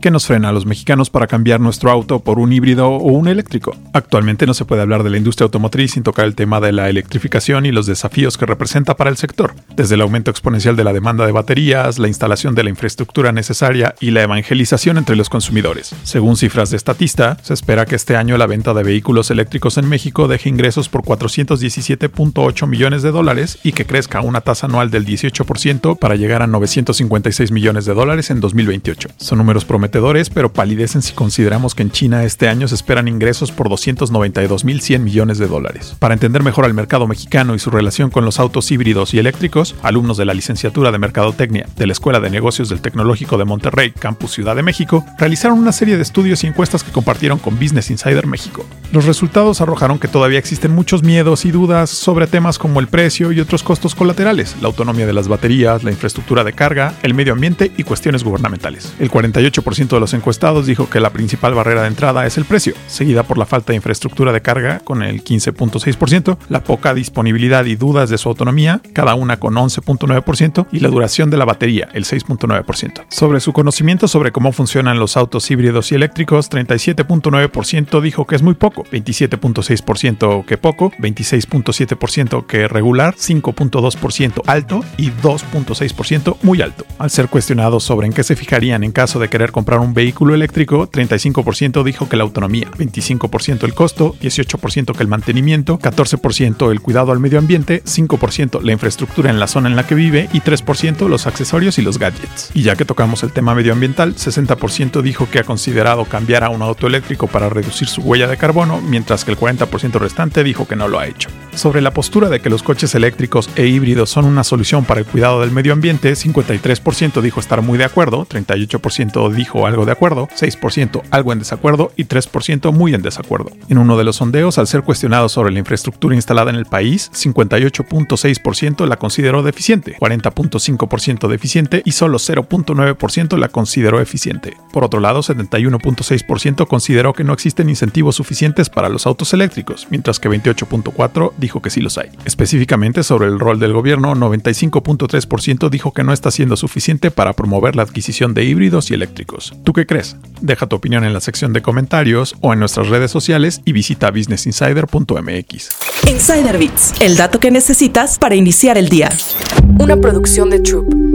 ¿Qué nos frena a los mexicanos para cambiar nuestro auto por un híbrido o un eléctrico? Actualmente no se puede hablar de la industria automotriz sin tocar el tema de la electrificación y los desafíos que representa para el sector, desde el aumento exponencial de la demanda de baterías, la instalación de la infraestructura necesaria y la evangelización entre los consumidores. Según cifras de Statista, se espera que este año la venta de vehículos eléctricos en México deje ingresos por 417.8 millones de dólares y que crezca a una tasa anual del 18% para llegar a 956 millones de dólares en 2028. Son números prometedores pero palidecen si consideramos que en China este año se esperan ingresos por 292.100 millones de dólares. Para entender mejor al mercado mexicano y su relación con los autos híbridos y eléctricos, alumnos de la licenciatura de Mercadotecnia de la Escuela de Negocios del Tecnológico de Monterrey, Campus Ciudad de México, realizaron una serie de estudios y encuestas que compartieron con Business Insider México. Los resultados arrojaron que todavía existen muchos miedos y dudas sobre temas como el precio y otros costos colaterales, la autonomía de las baterías, la infraestructura de carga, el medio ambiente y cuestiones gubernamentales. El 48% de los encuestados dijo que la principal barrera de entrada es el precio, seguida por la falta de infraestructura de carga con el 15.6%, la poca disponibilidad y dudas de su autonomía, cada una con 11.9%, y la duración de la batería, el 6.9%. Sobre su conocimiento sobre cómo funcionan los autos híbridos y eléctricos, 37.9% dijo que es muy poco, 27.6% que poco, 26.7% que regular, 5.2% alto y 2.6% muy alto. Al ser cuestionados sobre en qué se fijarían en caso de querer comprar un vehículo eléctrico, 35% dijo que la autonomía, 25% el costo, 18% que el mantenimiento, 14% el cuidado al medio ambiente, 5% la infraestructura en la zona en la que vive y 3% los accesorios y los gadgets. Y ya que tocamos el tema medioambiental, 60% dijo que ha considerado cambiar a un auto eléctrico para reducir su huella de carbono, mientras que el 40% restante dijo que no lo ha hecho. Sobre la postura de que los coches eléctricos e híbridos son una solución para el cuidado del medio ambiente, 53% dijo estar muy de acuerdo, 38% dijo algo de acuerdo, 6% algo en desacuerdo y 3% muy en desacuerdo. En uno de los sondeos, al ser cuestionado sobre la infraestructura instalada en el país, 58.6% la consideró deficiente, 40.5% deficiente y solo 0.9% la consideró eficiente. Por otro lado, 71.6% consideró que no existen incentivos suficientes para los autos eléctricos, mientras que 28.4% dijo que sí los hay. Específicamente sobre el rol del gobierno, 95.3% dijo que no está siendo suficiente para promover la adquisición de híbridos y eléctricos. ¿Tú qué crees? Deja tu opinión en la sección de comentarios o en nuestras redes sociales y visita businessinsider.mx. Insider Bits, el dato que necesitas para iniciar el día. Una producción de Troop.